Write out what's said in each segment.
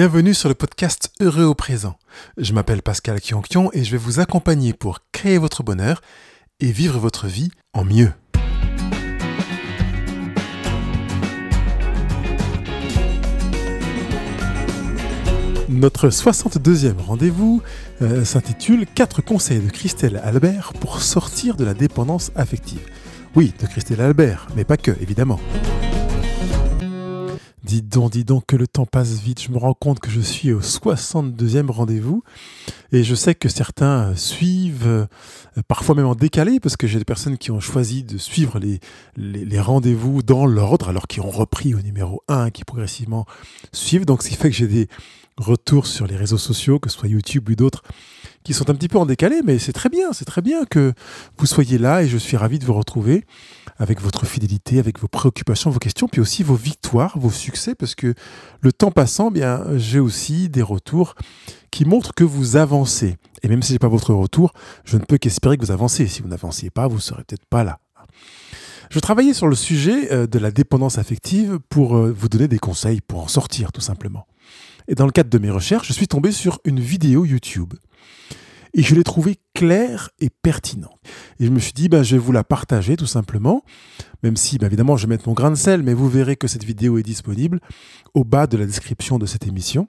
Bienvenue sur le podcast Heureux au présent. Je m'appelle Pascal Kionkion et je vais vous accompagner pour créer votre bonheur et vivre votre vie en mieux. Notre 62e rendez-vous euh, s'intitule 4 conseils de Christelle Albert pour sortir de la dépendance affective. Oui, de Christelle Albert, mais pas que, évidemment. Dis donc, dis donc que le temps passe vite. Je me rends compte que je suis au 62e rendez-vous et je sais que certains suivent, euh, parfois même en décalé, parce que j'ai des personnes qui ont choisi de suivre les, rendez-vous dans l'ordre, alors qu'ils ont repris au numéro 1, qui progressivement suivent. Donc, ce qui fait que j'ai des retours sur les réseaux sociaux, que ce soit YouTube ou d'autres, qui sont un petit peu en décalé, mais c'est très bien, c'est très bien que vous soyez là et je suis ravi de vous retrouver avec votre fidélité, avec vos préoccupations, vos questions, puis aussi vos victoires, vos succès, parce que le temps passant, bien, j'ai aussi des retours qui montrent que vous avancez. Et même si n'est pas votre retour, je ne peux qu'espérer que vous avancez. Si vous n'avanciez pas, vous serez peut-être pas là. Je travaillais sur le sujet euh, de la dépendance affective pour euh, vous donner des conseils pour en sortir, tout simplement. Et dans le cadre de mes recherches, je suis tombé sur une vidéo YouTube et je l'ai trouvée claire et pertinente. Et je me suis dit, ben, je vais vous la partager tout simplement, même si ben, évidemment je vais mettre mon grain de sel, mais vous verrez que cette vidéo est disponible au bas de la description de cette émission.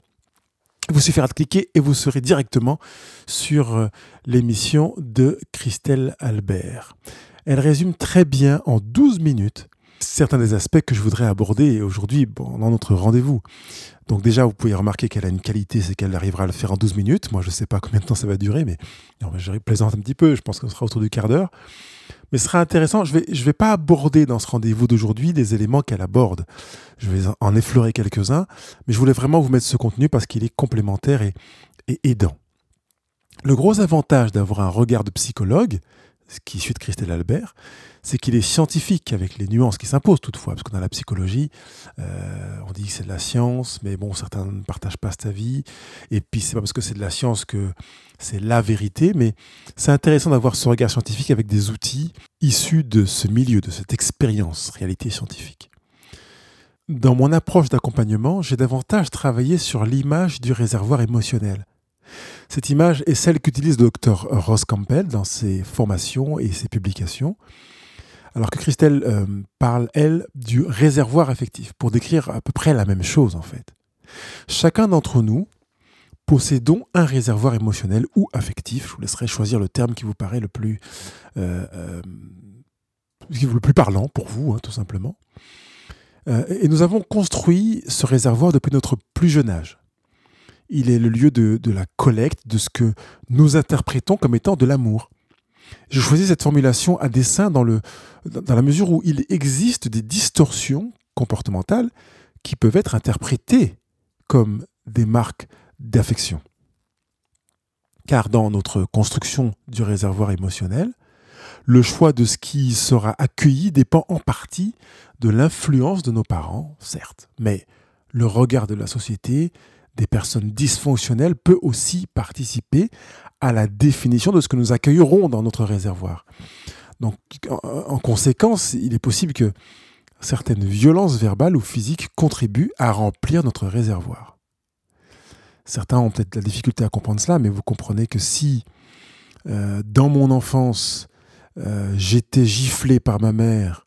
Vous suffira de cliquer et vous serez directement sur euh, l'émission de Christelle Albert. Elle résume très bien en 12 minutes certains des aspects que je voudrais aborder aujourd'hui dans notre rendez-vous. Donc déjà, vous pouvez remarquer qu'elle a une qualité, c'est qu'elle arrivera à le faire en 12 minutes. Moi, je ne sais pas combien de temps ça va durer, mais je plaisante un petit peu, je pense que ce sera autour du quart d'heure. Mais ce sera intéressant, je ne vais, pas aborder dans ce rendez-vous d'aujourd'hui des éléments qu'elle aborde. Je vais en effleurer quelques-uns, mais je voulais vraiment vous mettre ce contenu parce qu'il est complémentaire et aidant. Le gros avantage d'avoir un regard de psychologue, ce qui suit de Christelle Albert, c'est qu'il est scientifique avec les nuances qui s'imposent toutefois, parce qu'on a la psychologie, euh, on dit que c'est de la science, mais bon, certains ne partagent pas cet avis, et puis c'est pas parce que c'est de la science que c'est la vérité, mais c'est intéressant d'avoir ce regard scientifique avec des outils issus de ce milieu, de cette expérience, réalité scientifique. Dans mon approche d'accompagnement, j'ai davantage travaillé sur l'image du réservoir émotionnel. Cette image est celle qu'utilise le docteur Ross Campbell dans ses formations et ses publications, alors que Christelle euh, parle, elle, du réservoir affectif, pour décrire à peu près la même chose en fait. Chacun d'entre nous possédons un réservoir émotionnel ou affectif, je vous laisserai choisir le terme qui vous paraît le plus, euh, euh, le plus parlant pour vous, hein, tout simplement. et nous avons construit ce réservoir depuis notre plus jeune âge. Il est le lieu de, la collecte de ce que nous interprétons comme étant de l'amour. Je choisis cette formulation à dessein dans, dans la mesure où il existe des distorsions comportementales qui peuvent être interprétées comme des marques d'affection. Car dans notre construction du réservoir émotionnel, le choix de ce qui sera accueilli dépend en partie de l'influence de nos parents, certes, mais le regard de la société, des personnes dysfonctionnelles peut aussi participer à la définition de ce que nous accueillerons dans notre réservoir. Donc, en, conséquence, il est possible que certaines violences verbales ou physiques contribuent à remplir notre réservoir. Certains ont peut-être la difficulté à comprendre cela, mais vous comprenez que si, euh, dans mon enfance, euh, j'étais giflé par ma mère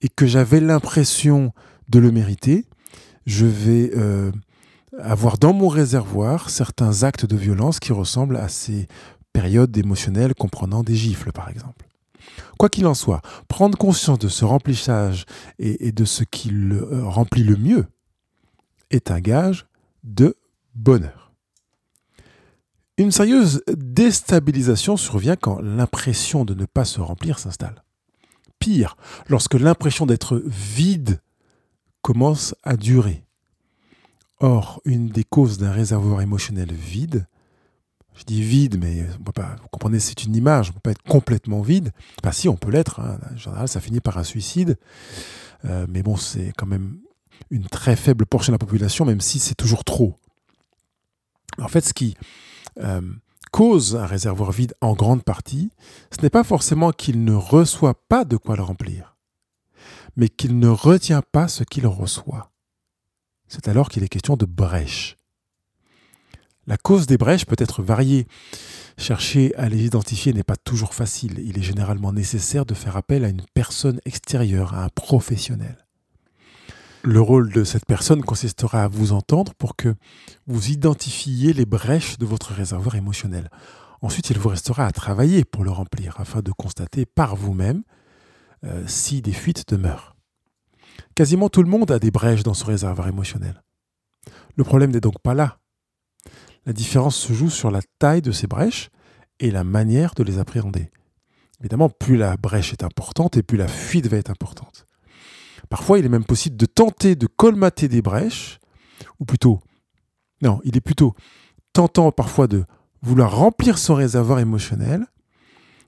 et que j'avais l'impression de le mériter, je vais euh, avoir dans mon réservoir certains actes de violence qui ressemblent à ces périodes émotionnelles comprenant des gifles, par exemple. Quoi qu'il en soit, prendre conscience de ce remplissage et, de ce qui le euh, remplit le mieux est un gage de bonheur. Une sérieuse déstabilisation survient quand l'impression de ne pas se remplir s'installe. Pire, lorsque l'impression d'être vide commence à durer. Or, une des causes d'un réservoir émotionnel vide, je dis vide, mais vous comprenez, c'est une image, on ne peut pas être complètement vide. Enfin, si, on peut l'être. Hein. En général, ça finit par un suicide. Euh, mais bon, c'est quand même une très faible portion de la population, même si c'est toujours trop. En fait, ce qui euh, cause un réservoir vide en grande partie, ce n'est pas forcément qu'il ne reçoit pas de quoi le remplir, mais qu'il ne retient pas ce qu'il reçoit c'est alors qu'il est question de brèche. La cause des brèches peut être variée. Chercher à les identifier n'est pas toujours facile. Il est généralement nécessaire de faire appel à une personne extérieure, à un professionnel. Le rôle de cette personne consistera à vous entendre pour que vous identifiez les brèches de votre réservoir émotionnel. Ensuite, il vous restera à travailler pour le remplir afin de constater par vous-même euh, si des fuites demeurent. Quasiment tout le monde a des brèches dans son réservoir émotionnel. Le problème n'est donc pas là. La différence se joue sur la taille de ces brèches et la manière de les appréhender. Évidemment, plus la brèche est importante et plus la fuite va être importante. Parfois, il est même possible de tenter de colmater des brèches, ou plutôt, non, il est plutôt tentant parfois de vouloir remplir son réservoir émotionnel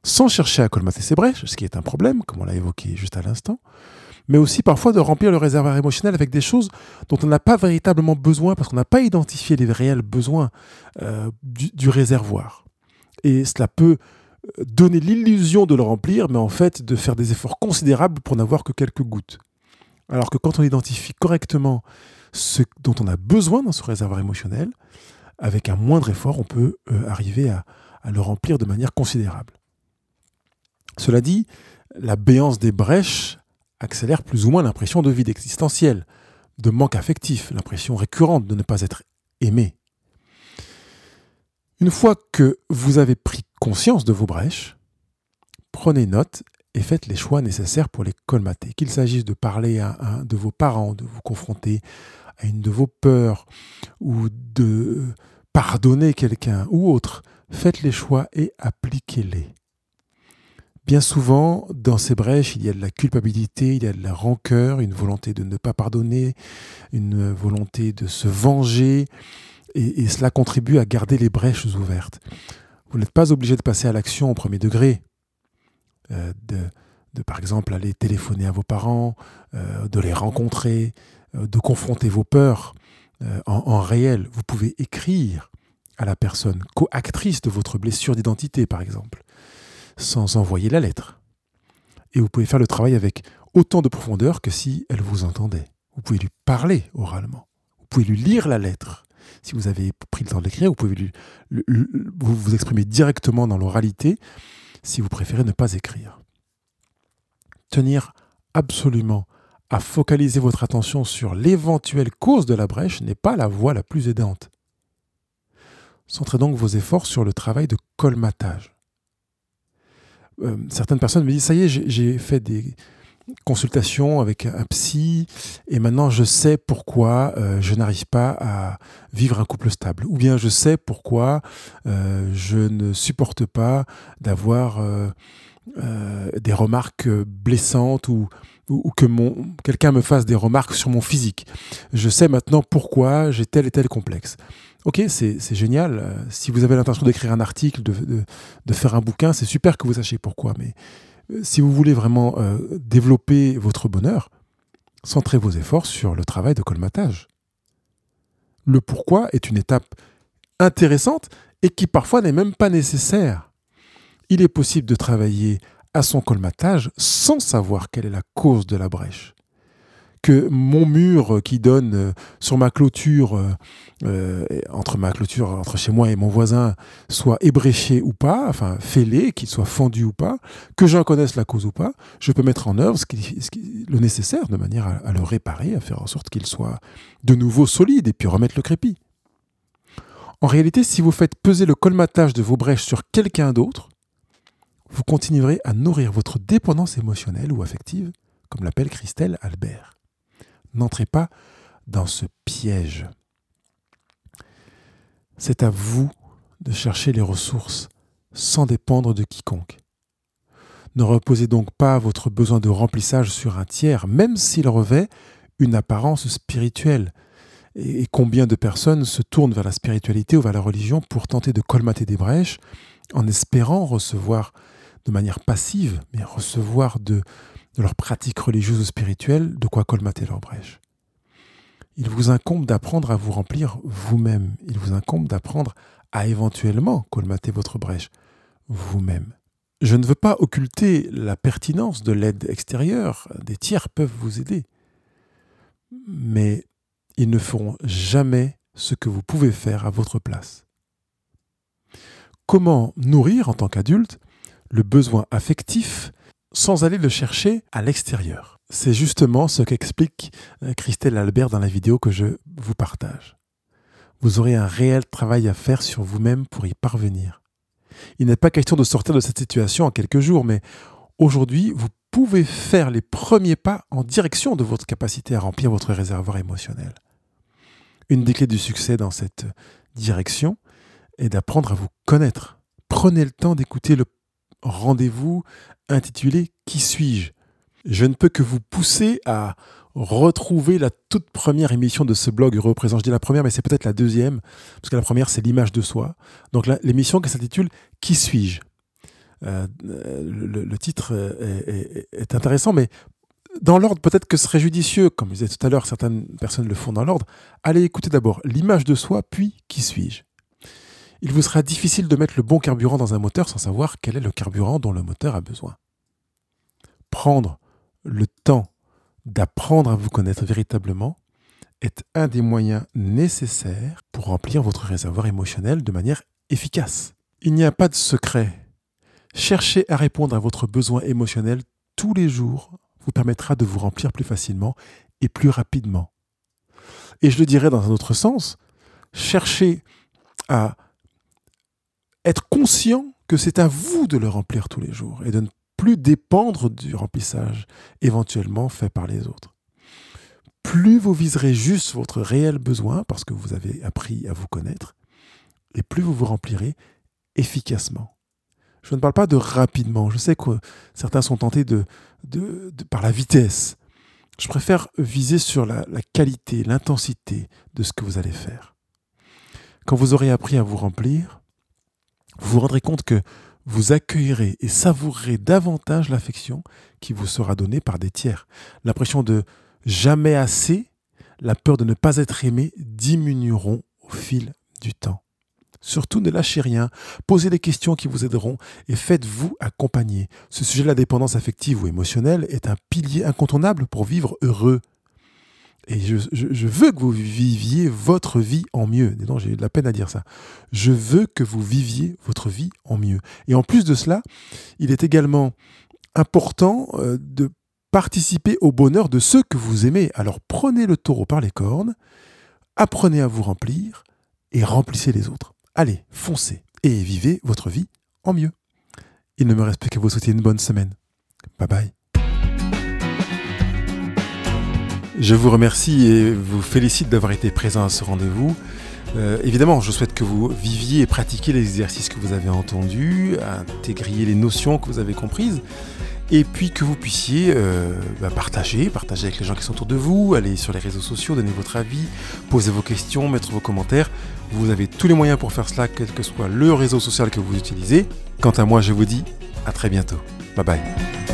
sans chercher à colmater ses brèches, ce qui est un problème, comme on l'a évoqué juste à l'instant, mais aussi parfois de remplir le réservoir émotionnel avec des choses dont on n'a pas véritablement besoin parce qu'on n'a pas identifié les réels besoins euh, du, réservoir. Et cela peut euh, donner l'illusion de le remplir, mais en fait de faire des efforts considérables pour n'avoir que quelques gouttes. Alors que quand on identifie correctement ce dont on a besoin dans ce réservoir émotionnel, avec un moindre effort, on peut euh, arriver à, à le remplir de manière considérable. Cela dit, la béance des brèches accélère plus ou moins l'impression de vide existentiel, de manque affectif, l'impression récurrente de ne pas être aimé. Une fois que vous avez pris conscience de vos brèches, prenez note et faites les choix nécessaires pour les colmater. Qu'il s'agisse de parler à un de vos parents, de vous confronter à une de vos peurs ou de pardonner quelqu'un ou autre, faites les choix et appliquez-les. Bien souvent, dans ces brèches, il y a de la culpabilité, il y a de la rancœur, une volonté de ne pas pardonner, une volonté de se venger, et, cela contribue à garder les brèches ouvertes. Vous n'êtes pas obligé de passer à l'action au premier degré, euh, de, par exemple aller téléphoner à vos parents, euh, de les rencontrer, euh, de confronter vos peurs en, en réel. Vous pouvez écrire à la personne, co-actrice de votre blessure d'identité par exemple sans envoyer la lettre. Et vous pouvez faire le travail avec autant de profondeur que si elle vous entendait. Vous pouvez lui parler oralement. Vous pouvez lui lire la lettre. Si vous avez pris le temps de l'écrire, vous pouvez lui, vous, vous exprimer directement dans l'oralité si vous préférez ne pas écrire. Tenir absolument à focaliser votre attention sur l'éventuelle cause de la brèche n'est pas la voie la plus aidante. Centrez donc vos efforts sur le travail de colmatage. Euh, certaines personnes me disent, ça y est, j'ai fait des consultations avec un psy et maintenant je sais pourquoi euh, je n'arrive pas à vivre un couple stable. Ou bien je sais pourquoi euh, je ne supporte pas d'avoir des remarques blessantes ou, ou, que quelqu'un me fasse des remarques sur mon physique. Je sais maintenant pourquoi j'ai tel et tel complexe. Ok, c'est génial. Euh, si vous avez l'intention d'écrire un article, de, faire un bouquin, c'est super que vous sachiez pourquoi. Mais euh, si vous voulez vraiment euh, développer votre bonheur, centrez vos efforts sur le travail de colmatage. Le pourquoi est une étape intéressante et qui parfois n'est même pas nécessaire. Il est possible de travailler à son colmatage sans savoir quelle est la cause de la brèche que mon mur qui donne euh, sur ma clôture, euh, euh, entre ma clôture, entre chez moi et mon voisin, soit ébréché ou pas, enfin fêlé, qu'il soit fendu ou pas, que j'en connaisse la cause ou pas, je peux mettre en œuvre ce qui, le nécessaire de manière à, le réparer, à faire en sorte qu'il soit de nouveau solide et puis remettre le crépi. En réalité, si vous faites peser le colmatage de vos brèches sur quelqu'un d'autre, vous continuerez à nourrir votre dépendance émotionnelle ou affective, comme l'appelle Christelle Albert. N'entrez pas dans ce piège. C'est à vous de chercher les ressources sans dépendre de quiconque. Ne reposez donc pas votre besoin de remplissage sur un tiers, même s'il revêt une apparence spirituelle. Et combien de personnes se tournent vers la spiritualité ou vers la religion pour tenter de colmater des brèches en espérant recevoir de manière passive, mais recevoir de de leur pratique religieuse ou spirituelle, de quoi colmater leurs brèches. Il vous incombe d'apprendre à vous remplir vous-même. Il vous incombe d'apprendre à éventuellement colmater votre brèche vous-même. Je ne veux pas occulter la pertinence de l'aide extérieure. Des tiers peuvent vous aider. Mais ils ne feront jamais ce que vous pouvez faire à votre place. comment nourrir en tant qu'adulte le besoin affectif sans aller le chercher à l'extérieur. C'est justement ce qu'explique euh, Christelle Albert dans la vidéo que je vous partage. Vous aurez un réel travail à faire sur vous-même pour y parvenir. Il n'est pas question de sortir de cette situation en quelques jours, mais aujourd'hui, vous pouvez faire les premiers pas en direction de votre capacité à remplir votre réservoir émotionnel. Une des clés du succès dans cette direction est d'apprendre à vous connaître. Prenez le temps d'écouter le rendez-vous intitulé Qui suis-je? Je ne peux que vous pousser à retrouver la toute première émission de ce blog Heureux présent. Je dis la première, mais c'est peut-être la deuxième, parce que la première, c'est l'image de soi. Donc l'émission qui s'intitule Qui suis-je? Euh, le, titre est, intéressant, mais dans l'ordre, peut-être que ce serait judicieux, comme je disais tout à l'heure, certaines personnes le font dans l'ordre, allez écouter d'abord l'image de soi, puis qui suis-je il vous sera difficile de mettre le bon carburant dans un moteur sans savoir quel est le carburant dont le moteur a besoin. Prendre le temps d'apprendre à vous connaître véritablement est un des moyens nécessaires pour remplir votre réservoir émotionnel de manière efficace. Il n'y a pas de secret. Chercher à répondre à votre besoin émotionnel tous les jours vous permettra de vous remplir plus facilement et plus rapidement. Et je le dirais dans un autre sens, chercher à être conscient que c'est à vous de le remplir tous les jours et de ne plus dépendre du remplissage éventuellement fait par les autres. Plus vous viserez juste votre réel besoin parce que vous avez appris à vous connaître, et plus vous vous remplirez efficacement. Je ne parle pas de rapidement. Je sais que certains sont tentés de, par la vitesse. Je préfère viser sur la qualité, l'intensité de ce que vous allez faire. Quand vous aurez appris à vous remplir, vous vous rendrez compte que vous accueillerez et savourerez davantage l'affection qui vous sera donnée par des tiers. L'impression de jamais assez, la peur de ne pas être aimé diminueront au fil du temps. Surtout ne lâchez rien, posez des questions qui vous aideront et faites-vous accompagner. Ce sujet de la dépendance affective ou émotionnelle est un pilier incontournable pour vivre heureux. Et je, veux que vous viviez votre vie en mieux. Non, j'ai eu de la peine à dire ça. Je veux que vous viviez votre vie en mieux. Et en plus de cela, il est également important euh, de participer au bonheur de ceux que vous aimez. Alors prenez le taureau par les cornes, apprenez à vous remplir et remplissez les autres. Allez, foncez et vivez votre vie en mieux. Il ne me reste plus qu'à vous souhaiter une bonne semaine. Bye bye. Je vous remercie et vous félicite d'avoir été présent à ce rendez-vous. Euh, évidemment, je souhaite que vous viviez et pratiquiez les exercices que vous avez entendus, intégriez les notions que vous avez comprises, et puis que vous puissiez euh, bah, partager, partager avec les gens qui sont autour de vous, aller sur les réseaux sociaux, donner votre avis, poser vos questions, mettre vos commentaires. Vous avez tous les moyens pour faire cela, quel que soit le réseau social que vous utilisez. Quant à moi, je vous dis à très bientôt. Bye bye.